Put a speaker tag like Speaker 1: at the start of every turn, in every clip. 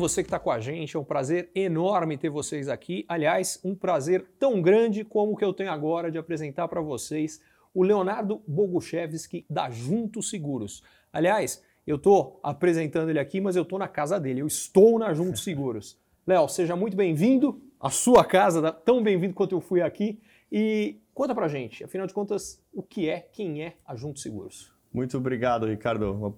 Speaker 1: Você que está com a gente, é um prazer enorme ter vocês aqui. Aliás, um prazer tão grande como o que eu tenho agora de apresentar para vocês o Leonardo Boguchevski da Junto Seguros. Aliás, eu estou apresentando ele aqui, mas eu estou na casa dele, eu estou na Junto Seguros. Léo, seja muito bem-vindo à sua casa, tão bem-vindo quanto eu fui aqui. E conta pra gente, afinal de contas, o que é, quem é a Junto Seguros?
Speaker 2: Muito obrigado, Ricardo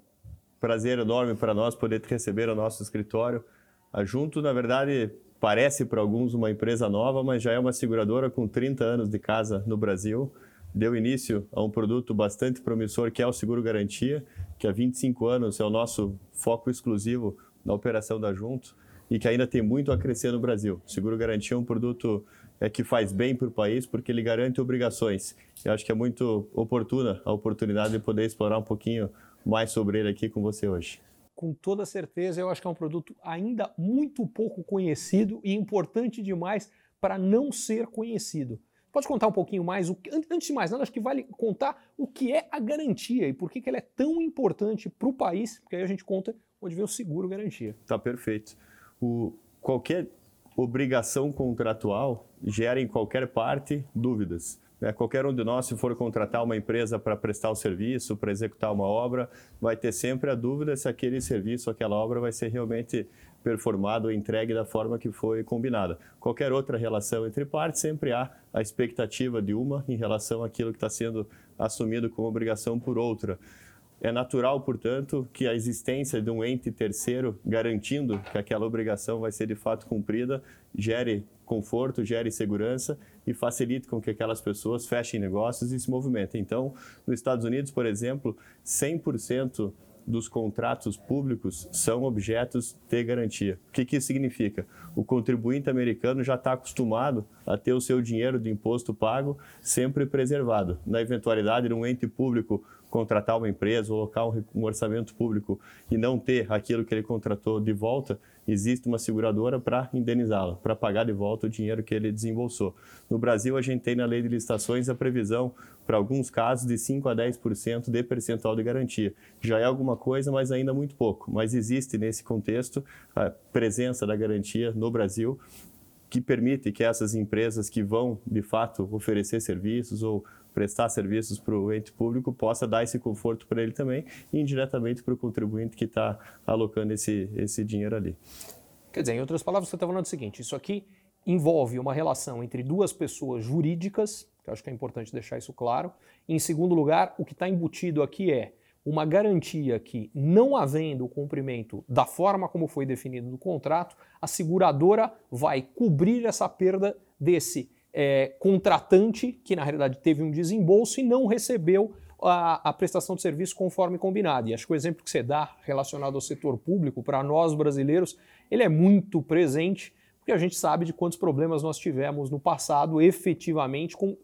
Speaker 2: prazer enorme para nós poder te receber ao nosso escritório. A Junto, na verdade, parece para alguns uma empresa nova, mas já é uma seguradora com 30 anos de casa no Brasil. Deu início a um produto bastante promissor que é o Seguro Garantia, que há 25 anos é o nosso foco exclusivo na operação da Junto e que ainda tem muito a crescer no Brasil. O Seguro Garantia é um produto é, que faz bem para o país porque ele garante obrigações. Eu acho que é muito oportuna a oportunidade de poder explorar um pouquinho mais sobre ele aqui com você hoje.
Speaker 1: Com toda certeza, eu acho que é um produto ainda muito pouco conhecido e importante demais para não ser conhecido. Pode contar um pouquinho mais? Antes de mais nada, acho que vale contar o que é a garantia e por que, que ela é tão importante para o país, porque aí a gente conta onde vem o seguro garantia.
Speaker 2: Tá perfeito. O, qualquer obrigação contratual gera em qualquer parte dúvidas. Né? Qualquer um de nós, se for contratar uma empresa para prestar o um serviço, para executar uma obra, vai ter sempre a dúvida se aquele serviço, aquela obra vai ser realmente performado ou entregue da forma que foi combinada. Qualquer outra relação entre partes, sempre há a expectativa de uma em relação àquilo que está sendo assumido como obrigação por outra. É natural, portanto, que a existência de um ente terceiro garantindo que aquela obrigação vai ser de fato cumprida gere conforto, gere segurança e facilite com que aquelas pessoas fechem negócios e se movimentem. Então, nos Estados Unidos, por exemplo, 100% dos contratos públicos são objetos de garantia. O que, que isso significa? O contribuinte americano já está acostumado a ter o seu dinheiro de imposto pago sempre preservado. Na eventualidade de um ente público contratar uma empresa ou alocar um orçamento público e não ter aquilo que ele contratou de volta, existe uma seguradora para indenizá-lo, para pagar de volta o dinheiro que ele desembolsou. No Brasil, a gente tem na lei de licitações a previsão, para alguns casos, de 5 a 10% de percentual de garantia. Já é alguma coisa, mas ainda muito pouco. Mas existe nesse contexto a presença da garantia no Brasil que permite que essas empresas que vão, de fato, oferecer serviços ou prestar serviços para o ente público possa dar esse conforto para ele também e indiretamente para o contribuinte que está alocando esse, esse dinheiro ali.
Speaker 1: Quer dizer, em outras palavras, você está falando o seguinte: isso aqui envolve uma relação entre duas pessoas jurídicas, que eu acho que é importante deixar isso claro. Em segundo lugar, o que está embutido aqui é uma garantia que, não havendo o cumprimento da forma como foi definido no contrato, a seguradora vai cobrir essa perda desse é, contratante que na realidade teve um desembolso e não recebeu a, a, prestação de serviço conforme combinado. E acho que o exemplo que você dá relacionado ao setor público, para nós brasileiros, ele é muito presente porque a gente sabe de quantos problemas nós tivemos no passado, efetivamente, com uh,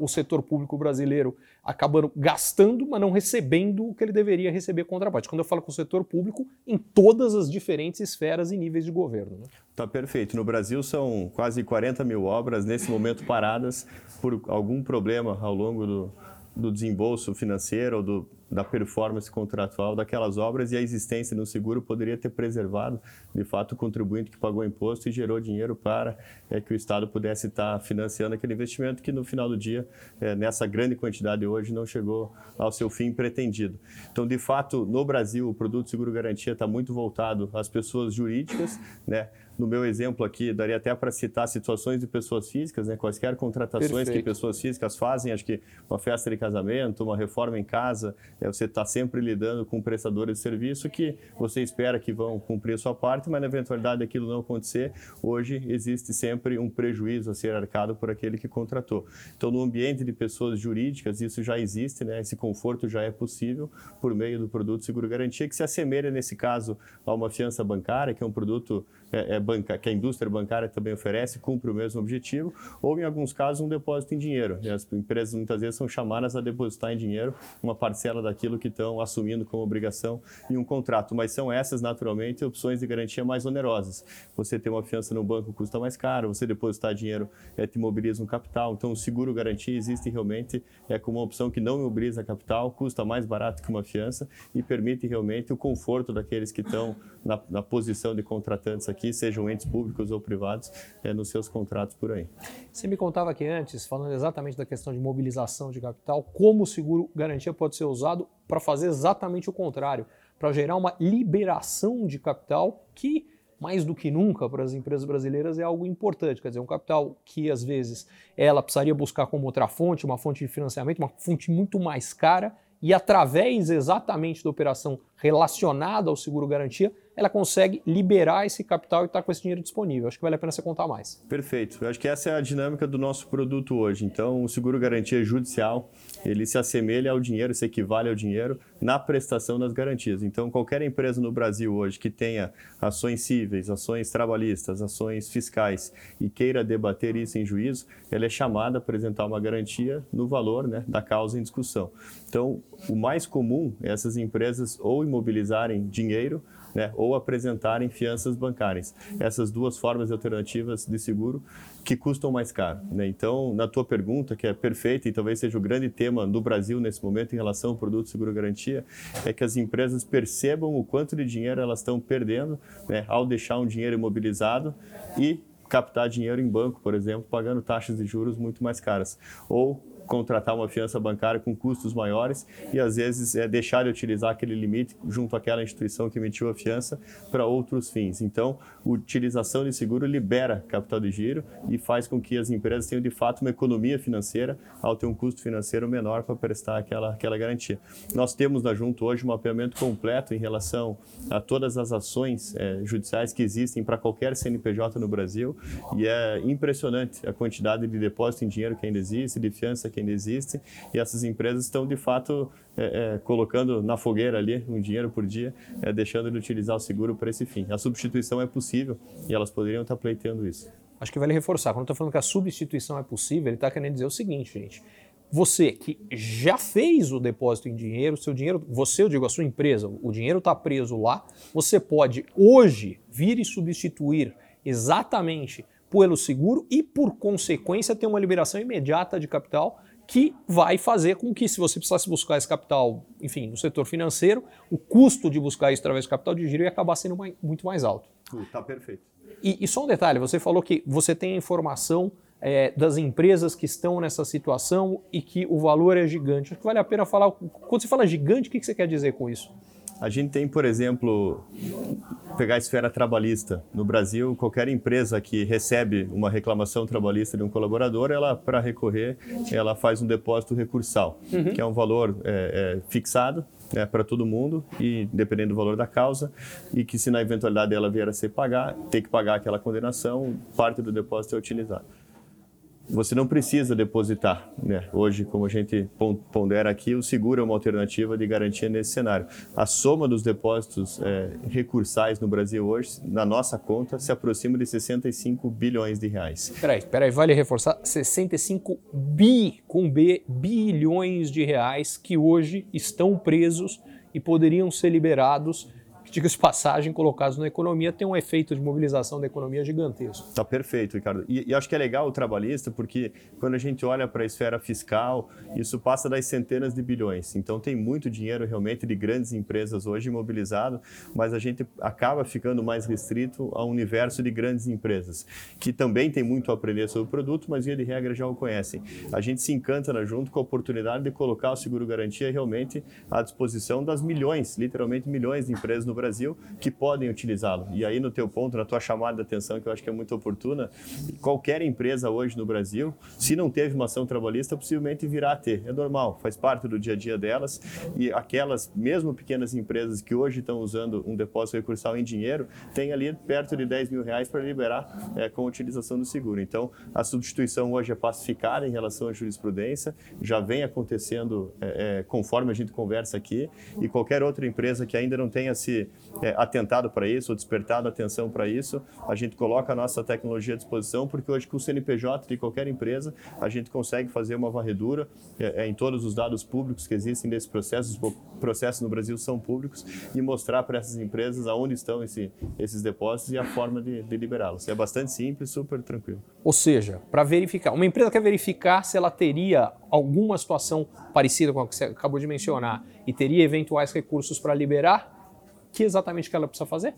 Speaker 1: o setor público brasileiro acabando gastando, mas não recebendo o que ele deveria receber contraparte. Quando eu falo com o setor público, em todas as diferentes esferas e níveis de governo. Né?
Speaker 2: Tá perfeito. No Brasil são quase 40 mil obras nesse momento paradas por algum problema ao longo do, do desembolso financeiro ou do da performance contratual daquelas obras e a existência no seguro poderia ter preservado, de fato, o contribuinte que pagou imposto e gerou dinheiro para é, que o Estado pudesse estar financiando aquele investimento que, no final do dia, é, nessa grande quantidade hoje, não chegou ao seu fim pretendido. Então, de fato, no Brasil, o produto seguro garantia está muito voltado às pessoas jurídicas, né? no meu exemplo aqui, daria até para citar situações de pessoas físicas, né, quaisquer contratações
Speaker 1: Perfeito.
Speaker 2: que pessoas físicas fazem, acho que uma festa de casamento, uma reforma em casa, é, você está sempre lidando com prestadores de serviço que você espera que vão cumprir a sua parte, mas na eventualidade aquilo não acontecer, hoje existe sempre um prejuízo a ser arcado por aquele que contratou. Então, no ambiente de pessoas jurídicas, isso já existe, né, esse conforto já é possível por meio do produto seguro garantia, que se assemelha, nesse caso, a uma fiança bancária, que é um produto é, é banca, que a indústria bancária também oferece, cumpre o mesmo objetivo, ou em alguns casos um depósito em dinheiro. As empresas muitas vezes são chamadas a depositar em dinheiro uma parcela daquilo que estão assumindo como obrigação em um contrato, mas são essas naturalmente opções de garantia mais onerosas. Você ter uma fiança no banco custa mais caro, você depositar dinheiro é, te imobiliza um capital, então o seguro garantia existe realmente é como uma opção que não imobiliza capital, custa mais barato que uma fiança e permite realmente o conforto daqueles que estão na, na posição de contratantes aqui aqui, sejam entes públicos ou privados, é, nos seus contratos por aí.
Speaker 1: Você me contava aqui antes, falando exatamente da questão de mobilização de capital, como o seguro garantia pode ser usado para fazer exatamente o contrário, para gerar uma liberação de capital que mais do que nunca para as empresas brasileiras é algo importante, quer dizer, um capital que às vezes ela precisaria buscar como outra fonte, uma fonte de financiamento, uma fonte muito mais cara e através exatamente da operação relacionada ao seguro garantia, ela consegue liberar esse capital e estar tá com esse dinheiro disponível. Acho que vale a pena você contar mais.
Speaker 2: Perfeito. Eu acho que essa é a dinâmica do nosso produto hoje. Então, o seguro garantia judicial, ele se assemelha ao dinheiro, se equivale ao dinheiro na prestação das garantias. Então, qualquer empresa no Brasil hoje que tenha ações cíveis, ações trabalhistas, ações fiscais e queira debater isso em juízo, ela é chamada a apresentar uma garantia no valor né, da causa em discussão. Então, o mais comum é essas empresas ou imobilizarem dinheiro né, ou apresentarem fianças bancárias. Essas duas formas alternativas de seguro que custam mais caro. Né? Então, na tua pergunta, que é perfeita e talvez seja o grande tema no Brasil nesse momento em relação ao produto seguro garantia, é que as empresas percebam o quanto de dinheiro elas estão perdendo né, ao deixar um dinheiro imobilizado e captar dinheiro em banco, por exemplo, pagando taxas de juros muito mais caras. Ou contratar uma fiança bancária com custos maiores e às vezes é deixar de utilizar aquele limite junto àquela instituição que emitiu a fiança para outros fins. Então, utilização de seguro libera capital de giro e faz com que as empresas tenham de fato uma economia financeira ao ter um custo financeiro menor para prestar aquela, aquela garantia. Nós temos na Junto hoje um mapeamento completo em relação a todas as ações é, judiciais que existem para qualquer CNPJ no Brasil e é impressionante a quantidade de depósito em dinheiro que ainda existe, de fiança que ainda existe, e essas empresas estão de fato é, é, colocando na fogueira ali um dinheiro por dia, é, deixando de utilizar o seguro para esse fim. A substituição é possível e elas poderiam estar pleiteando isso.
Speaker 1: Acho que vale reforçar, quando eu estou falando que a substituição é possível, ele está querendo dizer o seguinte, gente. Você que já fez o depósito em dinheiro, seu dinheiro, você, eu digo, a sua empresa, o dinheiro está preso lá, você pode hoje vir e substituir exatamente pelo seguro e, por consequência, ter uma liberação imediata de capital que vai fazer com que, se você precisasse buscar esse capital, enfim, no setor financeiro, o custo de buscar isso através do capital de giro ia acabar sendo mais, muito mais alto.
Speaker 2: Está perfeito.
Speaker 1: E, e, só um detalhe, você falou que você tem a informação é, das empresas que estão nessa situação e que o valor é gigante. Acho que vale a pena falar, quando você fala gigante, o que você quer dizer com isso?
Speaker 2: A gente tem, por exemplo, pegar a esfera trabalhista. No Brasil, qualquer empresa que recebe uma reclamação trabalhista de um colaborador, ela, para recorrer, ela faz um depósito recursal, uhum. que é um valor é, é, fixado né, para todo mundo e dependendo do valor da causa e que se na eventualidade dela vier a ser pagar, ter que pagar aquela condenação, parte do depósito é utilizado você não precisa depositar. Né? Hoje, como a gente pondera aqui, o seguro é uma alternativa de garantia nesse cenário. A soma dos depósitos é, recursais no Brasil hoje, na nossa conta, se aproxima de 65 bilhões de reais.
Speaker 1: Peraí, peraí, vale reforçar, 65 bi, com B, bilhões de reais que hoje estão presos e poderiam ser liberados diga-se passagem, colocados na economia, tem um efeito de mobilização da economia gigantesco.
Speaker 2: Tá perfeito, Ricardo. E, e acho que é legal o trabalhista, porque quando a gente olha para a esfera fiscal, isso passa das centenas de bilhões. Então tem muito dinheiro realmente de grandes empresas hoje imobilizado, mas a gente acaba ficando mais restrito ao universo de grandes empresas, que também tem muito a aprender sobre o produto, mas via de regra já o conhecem. A gente se encanta na junto com a oportunidade de colocar o seguro garantia realmente à disposição das milhões, literalmente milhões de empresas no Brasil Brasil que podem utilizá-lo. E aí, no teu ponto, na tua chamada de atenção, que eu acho que é muito oportuna, qualquer empresa hoje no Brasil, se não teve uma ação trabalhista, possivelmente virá a ter. É normal, faz parte do dia a dia delas. E aquelas, mesmo pequenas empresas que hoje estão usando um depósito recursal em dinheiro, tem ali perto de 10 mil reais para liberar é, com a utilização do seguro. Então, a substituição hoje é pacificada em relação à jurisprudência, já vem acontecendo é, é, conforme a gente conversa aqui, e qualquer outra empresa que ainda não tenha se é, atentado para isso ou despertado atenção para isso, a gente coloca a nossa tecnologia à disposição, porque hoje com o CNPJ de qualquer empresa, a gente consegue fazer uma varredura é, é, em todos os dados públicos que existem desse processo, os processos no Brasil são públicos, e mostrar para essas empresas aonde estão esse, esses depósitos e a forma de, de liberá-los. É bastante simples, super tranquilo.
Speaker 1: Ou seja, para verificar, uma empresa quer verificar se ela teria alguma situação parecida com a que você acabou de mencionar e teria eventuais recursos para liberar, que exatamente que ela precisa fazer?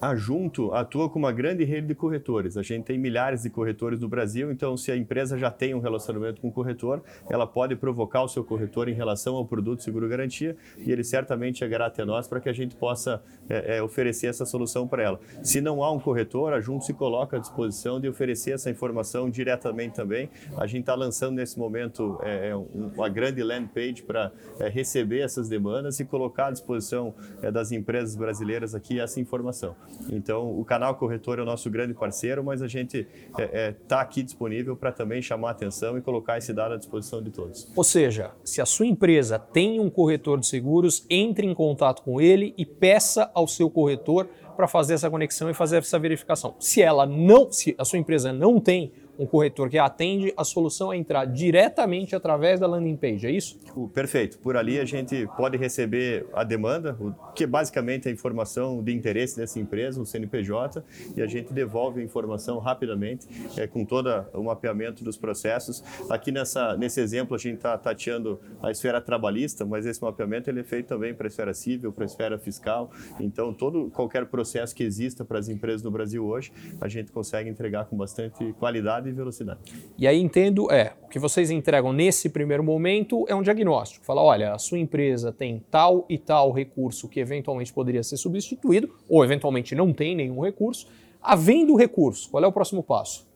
Speaker 2: A Junto atua com uma grande rede de corretores. A gente tem milhares de corretores no Brasil, então se a empresa já tem um relacionamento com o corretor, ela pode provocar o seu corretor em relação ao produto seguro garantia e ele certamente chegará até nós para que a gente possa é, é, oferecer essa solução para ela. Se não há um corretor, a Junto se coloca à disposição de oferecer essa informação diretamente também. A gente está lançando nesse momento é, é uma grande land page para é, receber essas demandas e colocar à disposição é, das empresas brasileiras aqui essa informação. Então, o canal corretor é o nosso grande parceiro, mas a gente está é, é, tá aqui disponível para também chamar a atenção e colocar esse dado à disposição de todos.
Speaker 1: Ou seja, se a sua empresa tem um corretor de seguros, entre em contato com ele e peça ao seu corretor para fazer essa conexão e fazer essa verificação. Se ela não, se a sua empresa não tem um corretor que atende, a solução é entrar diretamente através da landing page, é isso?
Speaker 2: Perfeito. Por ali a gente pode receber a demanda, que é basicamente a informação de interesse dessa empresa, o CNPJ, e a gente devolve a informação rapidamente, é, com todo o mapeamento dos processos. Aqui nessa, nesse exemplo a gente está tateando a esfera trabalhista, mas esse mapeamento ele é feito também para a esfera civil, para a esfera fiscal. Então, todo qualquer processo que exista para as empresas no Brasil hoje, a gente consegue entregar com bastante qualidade e velocidade.
Speaker 1: E aí entendo, é, o que vocês entregam nesse primeiro momento é um diagnóstico. Fala, olha, a sua empresa tem tal e tal recurso que eventualmente poderia ser substituído, ou eventualmente não tem nenhum recurso. Havendo recurso, qual é o próximo passo?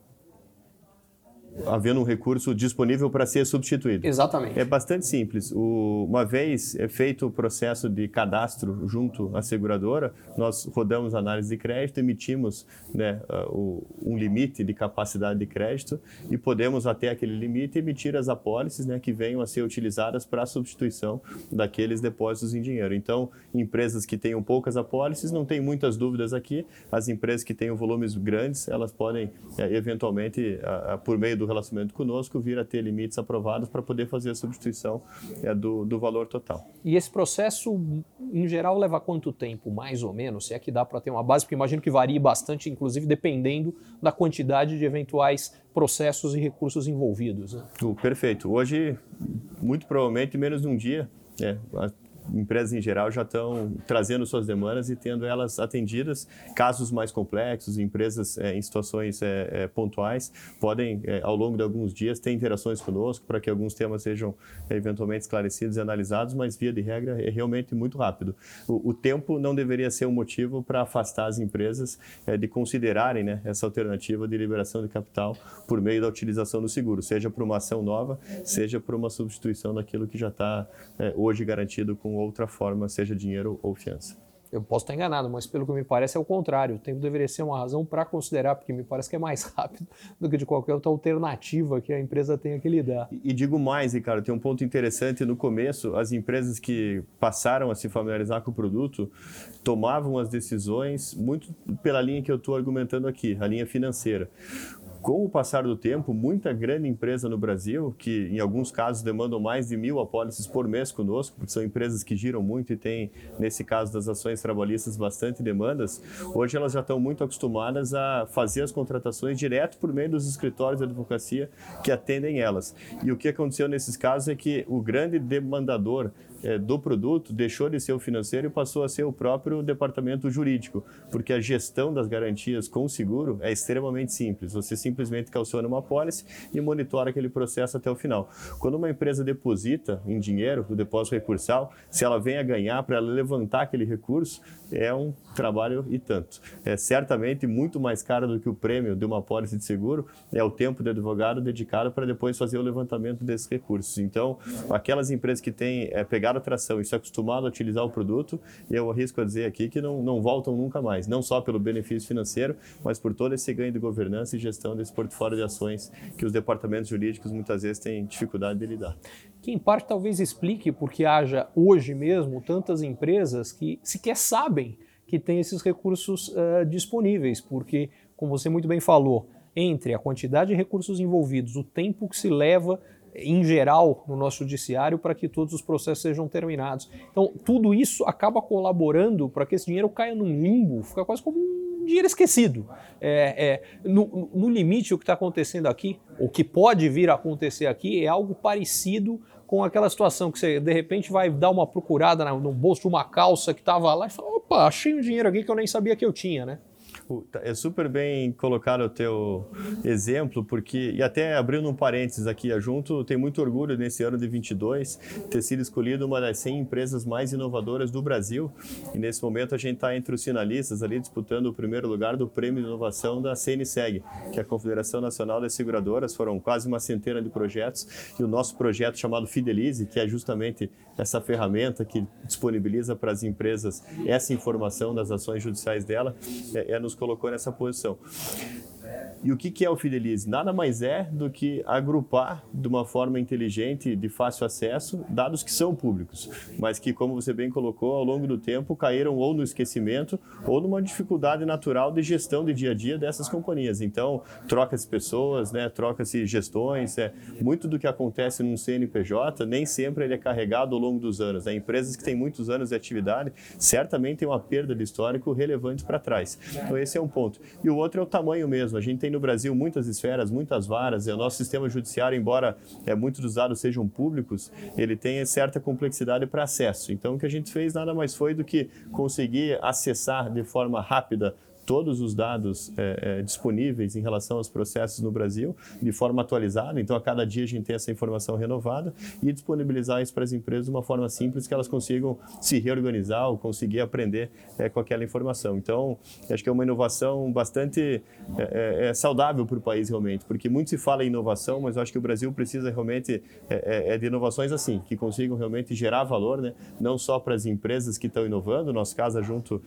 Speaker 2: Havendo um recurso disponível para ser substituído.
Speaker 1: Exatamente.
Speaker 2: É bastante simples. O, uma vez é feito o processo de cadastro junto à seguradora, nós rodamos análise de crédito, emitimos né, o, um limite de capacidade de crédito e podemos até aquele limite emitir as apólices né, que venham a ser utilizadas para a substituição daqueles depósitos em dinheiro. Então, empresas que tenham poucas apólices, não tem muitas dúvidas aqui. As empresas que tenham volumes grandes, elas podem é, eventualmente, a, a, por meio do relacionamento conosco, vir a ter limites aprovados para poder fazer a substituição é, do, do valor total.
Speaker 1: E esse processo, em geral, leva quanto tempo, mais ou menos? Se é que dá para ter uma base, porque imagino que varie bastante, inclusive dependendo da quantidade de eventuais processos e recursos envolvidos. Né?
Speaker 2: Perfeito. Hoje, muito provavelmente, menos de um dia, é, empresas em geral já estão trazendo suas demandas e tendo elas atendidas. Casos mais complexos, empresas é, em situações é, pontuais podem, ao longo de alguns dias, ter interações conosco para que alguns temas sejam eventualmente esclarecidos e analisados, mas via de regra é realmente muito rápido. O, o tempo não deveria ser um motivo para afastar as empresas de considerarem né, essa alternativa de liberação de capital por meio da utilização do seguro, seja por uma ação nova, seja por uma substituição daquilo que já está hoje garantido com outra forma, seja dinheiro ou fiança.
Speaker 1: Eu posso estar enganado, mas pelo que me parece é o contrário. O tempo deveria ser uma razão para considerar, porque me parece que é mais rápido do que de qualquer outra alternativa que a empresa tenha que lidar.
Speaker 2: E, e digo mais, Ricardo, tem um ponto interessante. No começo, as empresas que passaram a se familiarizar com o produto tomavam as decisões muito pela linha que eu estou argumentando aqui, a linha financeira com o passar do tempo, muita grande empresa no Brasil, que em alguns casos demandam mais de mil apólices por mês conosco, porque são empresas que giram muito e têm, nesse caso das ações trabalhistas, bastante demandas, hoje elas já estão muito acostumadas a fazer as contratações direto por meio dos escritórios de advocacia que atendem elas. E o que aconteceu nesses casos é que o grande demandador é, do produto deixou de ser o financeiro e passou a ser o próprio departamento jurídico, porque a gestão das garantias com o seguro é extremamente simples. Você simplesmente calciona uma pólice e monitora aquele processo até o final. Quando uma empresa deposita em dinheiro o depósito recursal, se ela vem a ganhar para levantar aquele recurso, é um trabalho e tanto. É certamente muito mais caro do que o prêmio de uma pólice de seguro, é o tempo do advogado dedicado para depois fazer o levantamento desses recursos. Então, aquelas empresas que têm é, pegado a tração e se a utilizar o produto, eu arrisco a dizer aqui que não, não voltam nunca mais, não só pelo benefício financeiro, mas por todo esse ganho de governança e gestão desse portfólio de ações que os departamentos jurídicos muitas vezes têm dificuldade de lidar.
Speaker 1: Que em parte talvez explique porque haja hoje mesmo tantas empresas que sequer sabem que tem esses recursos uh, disponíveis, porque, como você muito bem falou, entre a quantidade de recursos envolvidos, o tempo que se leva em geral no nosso judiciário para que todos os processos sejam terminados. Então, tudo isso acaba colaborando para que esse dinheiro caia num limbo, fica quase como um dinheiro esquecido. É, é, no, no limite, o que está acontecendo aqui, o que pode vir a acontecer aqui, é algo parecido com aquela situação que você de repente vai dar uma procurada no bolso de uma calça que estava lá e fala, opa, achei um dinheiro aqui que eu nem sabia que eu tinha, né?
Speaker 2: Tá, é super bem colocar o teu exemplo, porque, e até abrindo um parênteses aqui junto, tem muito orgulho nesse ano de 22 ter sido escolhido uma das 100 empresas mais inovadoras do Brasil. E nesse momento a gente está entre os finalistas ali disputando o primeiro lugar do Prêmio de Inovação da CNSEG, que é a Confederação Nacional das Seguradoras. Foram quase uma centena de projetos e o nosso projeto chamado Fidelize, que é justamente essa ferramenta que disponibiliza para as empresas essa informação das ações judiciais dela, é, é nos colocou nessa posição. E o que, é o Fidelize? Nada mais é do que agrupar de uma forma inteligente, de fácil acesso, dados que são públicos, mas que, como você bem colocou, ao longo do tempo caíram ou no esquecimento ou numa dificuldade natural de gestão de dia a dia dessas companhias. Então, troca-se pessoas, né, troca-se gestões, é, muito do que acontece num CNPJ nem sempre ele é carregado ao longo dos anos. Né? Empresas que têm muitos anos de atividade certamente têm uma perda de histórico relevante para trás. Então, esse é um ponto. E o outro é o tamanho mesmo. A gente tem no Brasil muitas esferas, muitas varas. E o nosso sistema judiciário, embora é, muitos dos dados sejam públicos, ele tem certa complexidade para acesso. Então, o que a gente fez nada mais foi do que conseguir acessar de forma rápida todos os dados é, é, disponíveis em relação aos processos no Brasil de forma atualizada. Então, a cada dia a gente tem essa informação renovada e disponibilizar isso para as empresas de uma forma simples que elas consigam se reorganizar ou conseguir aprender é, com aquela informação. Então, acho que é uma inovação bastante é, é, é saudável para o país realmente, porque muito se fala em inovação, mas eu acho que o Brasil precisa realmente de inovações assim, que consigam realmente gerar valor, né? não só para as empresas que estão inovando, nosso Casa Junto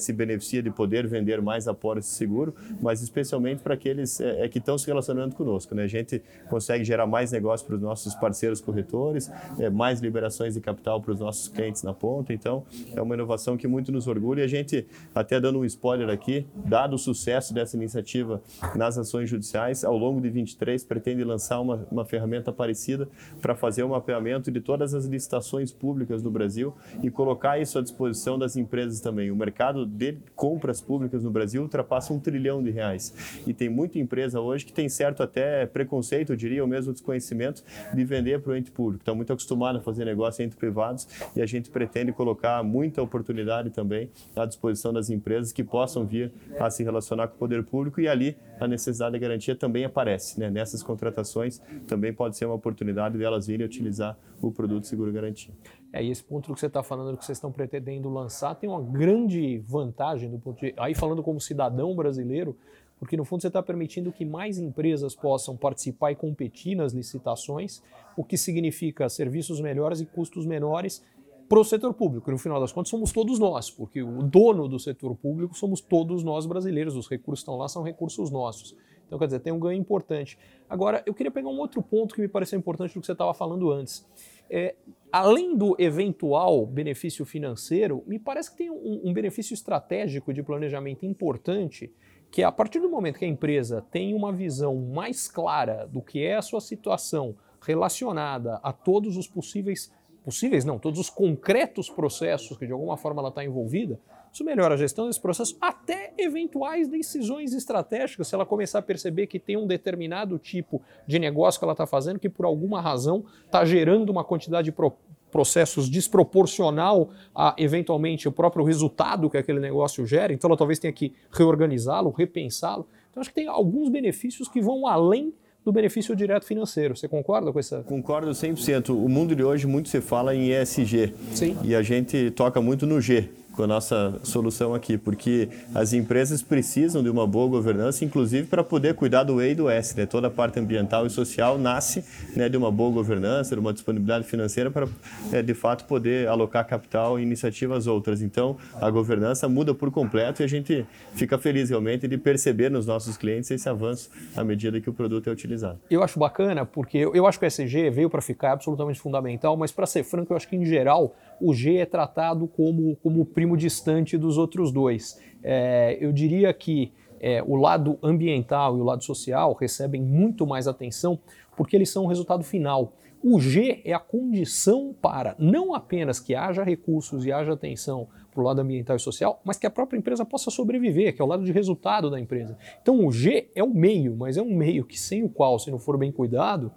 Speaker 2: se beneficia de poder vender ter mais apólice seguro, mas especialmente para aqueles é, que estão se relacionando conosco. Né? A gente consegue gerar mais negócio para os nossos parceiros corretores, é, mais liberações de capital para os nossos clientes na ponta. Então, é uma inovação que muito nos orgulha. E a gente, até dando um spoiler aqui, dado o sucesso dessa iniciativa nas ações judiciais, ao longo de 23 pretende lançar uma, uma ferramenta parecida para fazer um mapeamento de todas as licitações públicas no Brasil e colocar isso à disposição das empresas também. O mercado de compras públicas no Brasil ultrapassa um trilhão de reais. E tem muita empresa hoje que tem certo até preconceito, eu diria, ou mesmo desconhecimento de vender para o ente público. Está muito acostumado a fazer negócio entre privados e a gente pretende colocar muita oportunidade também à disposição das empresas que possam vir a se relacionar com o poder público e ali a necessidade de garantia também aparece. Né? Nessas contratações também pode ser uma oportunidade delas virem utilizar o produto seguro garantia.
Speaker 1: É, e esse ponto que você está falando, que vocês estão pretendendo lançar, tem uma grande vantagem do ponto de, aí falando como cidadão brasileiro, porque no fundo você está permitindo que mais empresas possam participar e competir nas licitações, o que significa serviços melhores e custos menores para o setor público. E no final das contas somos todos nós, porque o dono do setor público somos todos nós brasileiros, os recursos estão lá, são recursos nossos. Então, quer dizer, tem um ganho importante. Agora, eu queria pegar um outro ponto que me pareceu importante do que você estava falando antes. É, além do eventual benefício financeiro, me parece que tem um, um benefício estratégico de planejamento importante, que é a partir do momento que a empresa tem uma visão mais clara do que é a sua situação relacionada a todos os possíveis possíveis não, todos os concretos processos que de alguma forma ela está envolvida, isso melhora a gestão desse processo, até eventuais decisões estratégicas, se ela começar a perceber que tem um determinado tipo de negócio que ela está fazendo que por alguma razão está gerando uma quantidade de pro processos desproporcional a eventualmente o próprio resultado que aquele negócio gera, então ela talvez tenha que reorganizá-lo, repensá-lo. Então acho que tem alguns benefícios que vão além do benefício direto financeiro. Você concorda com essa?
Speaker 2: Concordo 100%. O mundo de hoje muito se fala em ESG.
Speaker 1: Sim.
Speaker 2: E a gente toca muito no G com a nossa solução aqui, porque as empresas precisam de uma boa governança, inclusive para poder cuidar do E e do S. Né? Toda a parte ambiental e social nasce né, de uma boa governança, de uma disponibilidade financeira para, é, de fato, poder alocar capital em iniciativas outras. Então, a governança muda por completo e a gente fica feliz realmente de perceber nos nossos clientes esse avanço à medida que o produto é utilizado.
Speaker 1: Eu acho bacana, porque eu acho que o ESG veio para ficar absolutamente fundamental, mas para ser franco, eu acho que em geral o G é tratado como, como primo distante dos outros dois. É, eu diria que é, o lado ambiental e o lado social recebem muito mais atenção porque eles são o resultado final. O G é a condição para não apenas que haja recursos e haja atenção para o lado ambiental e social, mas que a própria empresa possa sobreviver, que é o lado de resultado da empresa. Então o G é o meio, mas é um meio que sem o qual, se não for bem cuidado,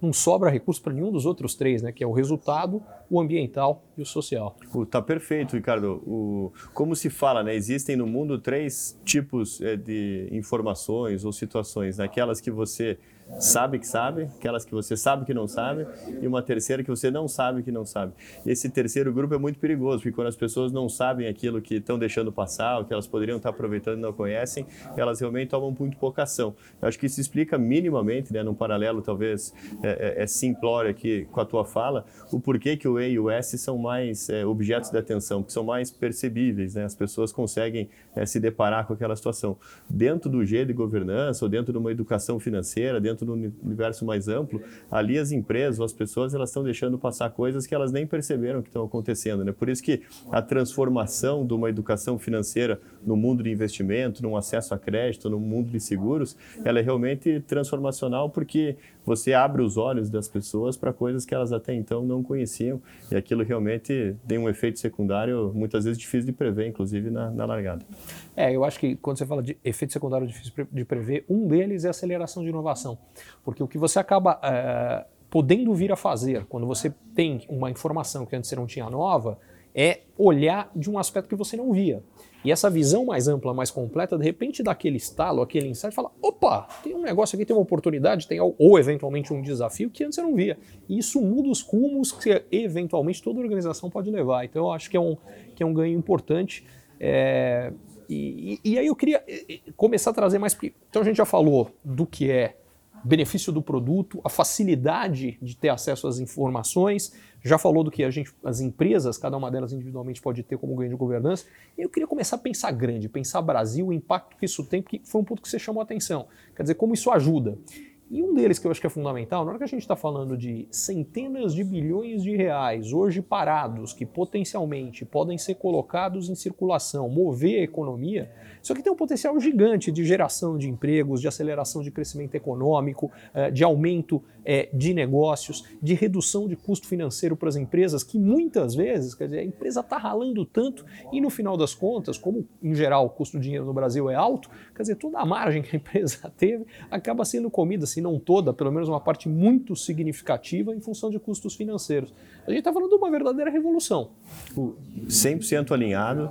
Speaker 1: não sobra recurso para nenhum dos outros três, né? Que é o resultado, o ambiental e o social.
Speaker 2: Tá perfeito, Ricardo. O, como se fala, né? Existem no mundo três tipos é, de informações ou situações, né? aquelas que você sabe que sabe, aquelas que você sabe que não sabe, e uma terceira que você não sabe que não sabe. Esse terceiro grupo é muito perigoso, porque quando as pessoas não sabem aquilo que estão deixando passar, o que elas poderiam estar aproveitando e não conhecem, elas realmente tomam muito pouca ação. Eu acho que isso explica minimamente, né, num paralelo talvez é, é, é simplório aqui com a tua fala, o porquê que o E e o S são mais é, objetos de atenção, que são mais percebíveis, né? as pessoas conseguem é, se deparar com aquela situação. Dentro do G de governança, ou dentro de uma educação financeira, dentro dentro do universo mais amplo, ali as empresas, as pessoas, elas estão deixando passar coisas que elas nem perceberam que estão acontecendo. Né? Por isso que a transformação de uma educação financeira no mundo de investimento, no acesso a crédito, no mundo de seguros, ela é realmente transformacional porque você abre os olhos das pessoas para coisas que elas até então não conheciam e aquilo realmente tem um efeito secundário muitas vezes difícil de prever, inclusive na, na largada.
Speaker 1: É, eu acho que quando você fala de efeito secundário difícil de prever, um deles é a aceleração de inovação, porque o que você acaba é, podendo vir a fazer quando você tem uma informação que antes você não tinha nova é olhar de um aspecto que você não via. E essa visão mais ampla, mais completa, de repente dá aquele estalo, aquele insight, fala: opa, tem um negócio aqui, tem uma oportunidade, tem ou eventualmente um desafio que antes eu não via. E isso muda os rumos que eventualmente toda organização pode levar. Então eu acho que é um, que é um ganho importante. É, e, e, aí eu queria começar a trazer mais. Então a gente já falou do que é benefício do produto, a facilidade de ter acesso às informações, já falou do que a gente, as empresas, cada uma delas individualmente pode ter como ganho de governança. E eu queria começar a pensar grande, pensar Brasil, o impacto que isso tem, porque foi um ponto que você chamou a atenção. Quer dizer, como isso ajuda. E um deles que eu acho que é fundamental, na hora que a gente está falando de centenas de bilhões de reais hoje parados, que potencialmente podem ser colocados em circulação, mover a economia, isso aqui tem um potencial gigante de geração de empregos, de aceleração de crescimento econômico, eh, de aumento eh, de negócios, de redução de custo financeiro para as empresas, que muitas vezes, quer dizer, a empresa está ralando tanto e no final das contas, como em geral o custo do dinheiro no Brasil é alto, quer dizer, toda a margem que a empresa teve acaba sendo comida, se não toda, pelo menos uma parte muito significativa em função de custos financeiros. A gente está falando de uma verdadeira revolução.
Speaker 2: 100% alinhado,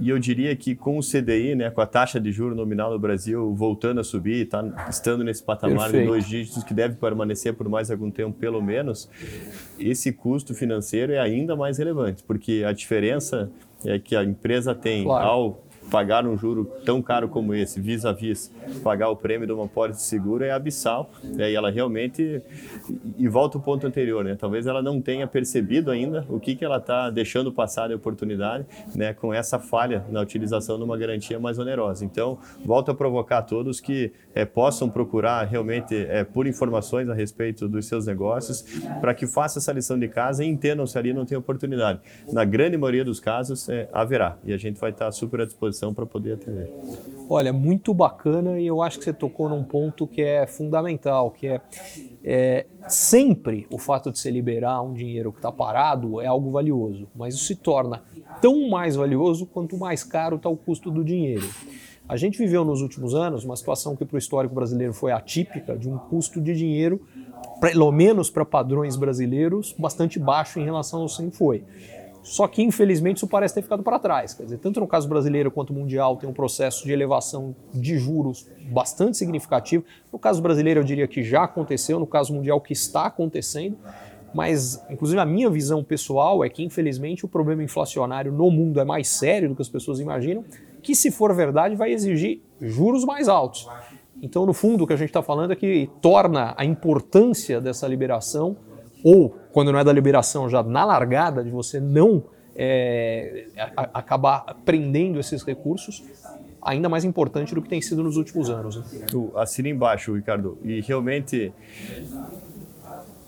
Speaker 2: e eu diria que com o CD CDI, né, com a taxa de juro nominal no Brasil voltando a subir, tá, estando nesse patamar Perfeito. de dois dígitos que deve permanecer por mais algum tempo, pelo menos, esse custo financeiro é ainda mais relevante, porque a diferença é que a empresa tem claro. ao pagar um juro tão caro como esse, vis a vis, pagar o prêmio de uma pólice de seguro é abissal. Né? E ela realmente. E volta ao ponto anterior, né? talvez ela não tenha percebido ainda o que, que ela está deixando passar de oportunidade né? com essa falha na utilização de uma garantia mais onerosa. Então, volto a provocar a todos que é, possam procurar realmente é, por informações a respeito dos seus negócios, para que façam essa lição de casa e entendam se ali não tem oportunidade. Na grande maioria dos casos, é, haverá. E a gente vai estar super à disposição para poder atender.
Speaker 1: Olha, muito bacana e eu acho que você tocou num ponto que é fundamental, que é, é sempre o fato de se liberar um dinheiro que está parado é algo valioso, mas isso se torna tão mais valioso quanto mais caro está o custo do dinheiro. A gente viveu nos últimos anos uma situação que para o histórico brasileiro foi atípica, de um custo de dinheiro, pelo menos para padrões brasileiros, bastante baixo em relação ao que foi. Só que, infelizmente, isso parece ter ficado para trás. Quer dizer, tanto no caso brasileiro quanto mundial, tem um processo de elevação de juros bastante significativo. No caso brasileiro, eu diria que já aconteceu, no caso mundial, que está acontecendo. Mas, inclusive, a minha visão pessoal é que, infelizmente, o problema inflacionário no mundo é mais sério do que as pessoas imaginam, que, se for verdade, vai exigir juros mais altos. Então, no fundo, o que a gente está falando é que torna a importância dessa liberação ou quando não é da liberação, já na largada de você não é, a, acabar prendendo esses recursos, ainda mais importante do que tem sido nos últimos anos. Né?
Speaker 2: Assina embaixo, Ricardo. E realmente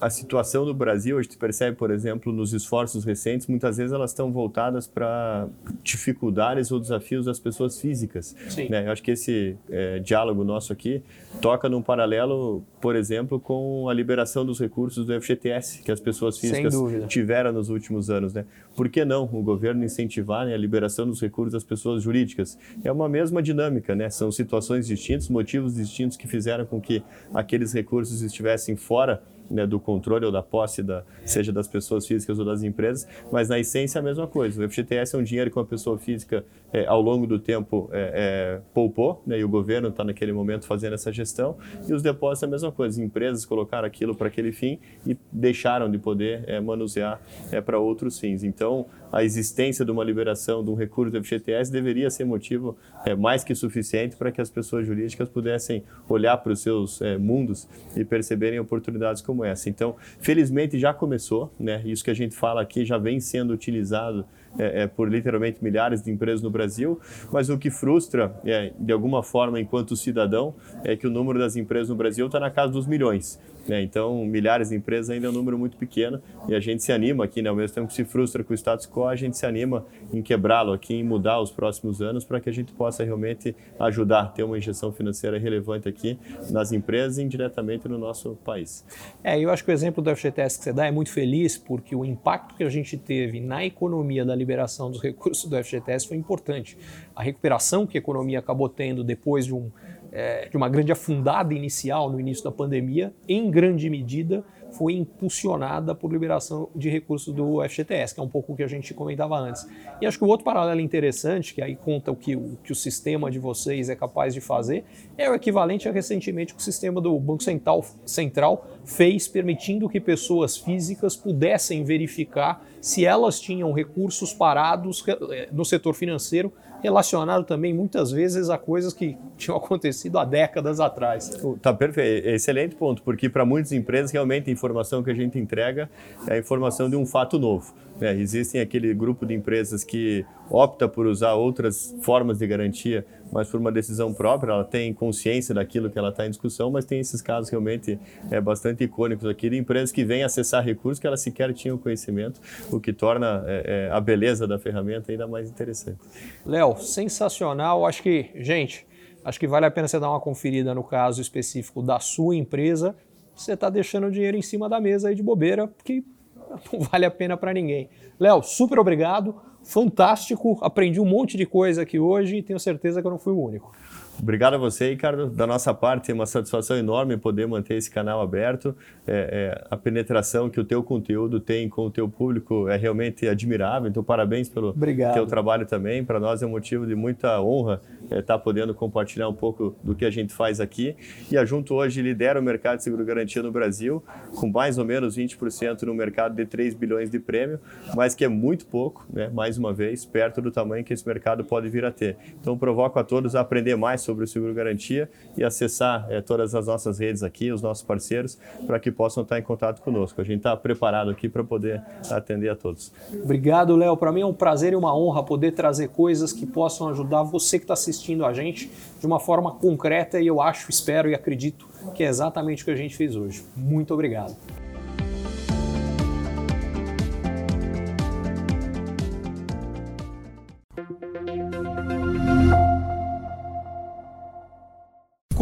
Speaker 2: a situação do Brasil, a gente percebe, por exemplo, nos esforços recentes, muitas vezes elas estão voltadas para dificuldades ou desafios das pessoas físicas.
Speaker 1: Sim.
Speaker 2: Né? Eu acho que esse é, diálogo nosso aqui toca num paralelo, por exemplo, com a liberação dos recursos do FGTS, que as pessoas físicas tiveram nos últimos anos. Né? Por que não o governo incentivar né, a liberação dos recursos das pessoas jurídicas? É uma mesma dinâmica, né? são situações distintas, motivos distintos que fizeram com que aqueles recursos estivessem fora né, do controle ou da posse, da, seja das pessoas físicas ou das empresas, mas na essência é a mesma coisa. O FGTS é um dinheiro que uma pessoa física, é, ao longo do tempo, é, é, poupou, né, e o governo está naquele momento fazendo essa gestão, e os depósitos é a mesma coisa. As empresas colocaram aquilo para aquele fim e deixaram de poder é, manusear é, para outros fins. Então, a existência de uma liberação de um recurso do FGTS deveria ser motivo é, mais que suficiente para que as pessoas jurídicas pudessem olhar para os seus é, mundos e perceberem oportunidades como essa. Então, felizmente já começou, né? Isso que a gente fala aqui já vem sendo utilizado é, é, por literalmente milhares de empresas no Brasil, mas o que frustra, é, de alguma forma, enquanto cidadão, é que o número das empresas no Brasil está na casa dos milhões. Né? Então, milhares de empresas ainda é um número muito pequeno e a gente se anima aqui, né? ao mesmo tempo que se frustra com o status quo, a gente se anima em quebrá-lo aqui, em mudar os próximos anos para que a gente possa realmente ajudar ter uma injeção financeira relevante aqui nas empresas e indiretamente no nosso país.
Speaker 1: É, eu acho que o exemplo do FGTS que você dá é muito feliz porque o impacto que a gente teve na economia da liberação dos recursos do FGTS foi importante. A recuperação que a economia acabou tendo depois de, um, é, de uma grande afundada inicial no início da pandemia, em grande medida foi impulsionada por liberação de recursos do FGTS, que é um pouco o que a gente comentava antes. E acho que o outro paralelo interessante, que aí conta o que o, que o sistema de vocês é capaz de fazer, é o equivalente a recentemente que o sistema do Banco Central, Central fez, permitindo que pessoas físicas pudessem verificar se elas tinham recursos parados eh, no setor financeiro, relacionado também muitas vezes a coisas que tinham acontecido há décadas atrás.
Speaker 2: Tá perfeito, excelente ponto, porque para muitas empresas realmente a informação que a gente entrega é a informação de um fato novo. Né? Existem aquele grupo de empresas que opta por usar outras formas de garantia, mas por uma decisão própria, ela tem consciência daquilo que ela está em discussão, mas tem esses casos realmente é, bastante icônicos aqui de empresas que vêm acessar recursos que elas sequer tinham conhecimento, o que torna é, é, a beleza da ferramenta ainda mais interessante.
Speaker 1: Léo, sensacional. Acho que, gente, acho que vale a pena você dar uma conferida no caso específico da sua empresa. Você está deixando o dinheiro em cima da mesa aí de bobeira, que não vale a pena para ninguém. Léo, super obrigado, fantástico, aprendi um monte de coisa aqui hoje e tenho certeza que eu não fui o único.
Speaker 2: Obrigado a você, Ricardo. Da nossa parte, é uma satisfação enorme poder manter esse canal aberto. É, é, a penetração que o teu conteúdo tem com o teu público é realmente admirável. Então, parabéns pelo
Speaker 1: Obrigado.
Speaker 2: teu trabalho também. Para nós é um motivo de muita honra estar é, tá podendo compartilhar um pouco do que a gente faz aqui. E a Junto hoje lidera o mercado de seguro garantia no Brasil, com mais ou menos 20% no mercado de 3 bilhões de prêmio, mas que é muito pouco, né? mais uma vez, perto do tamanho que esse mercado pode vir a ter. Então, provoco a todos a aprender mais sobre o seguro garantia e acessar é, todas as nossas redes aqui, os nossos parceiros, para que possam estar em contato conosco. A gente está preparado aqui para poder atender a todos.
Speaker 1: Obrigado, Léo. Para mim é um prazer e uma honra poder trazer coisas que possam ajudar você que está assistindo a gente de uma forma concreta e eu acho, espero e acredito que é exatamente o que a gente fez hoje. Muito obrigado.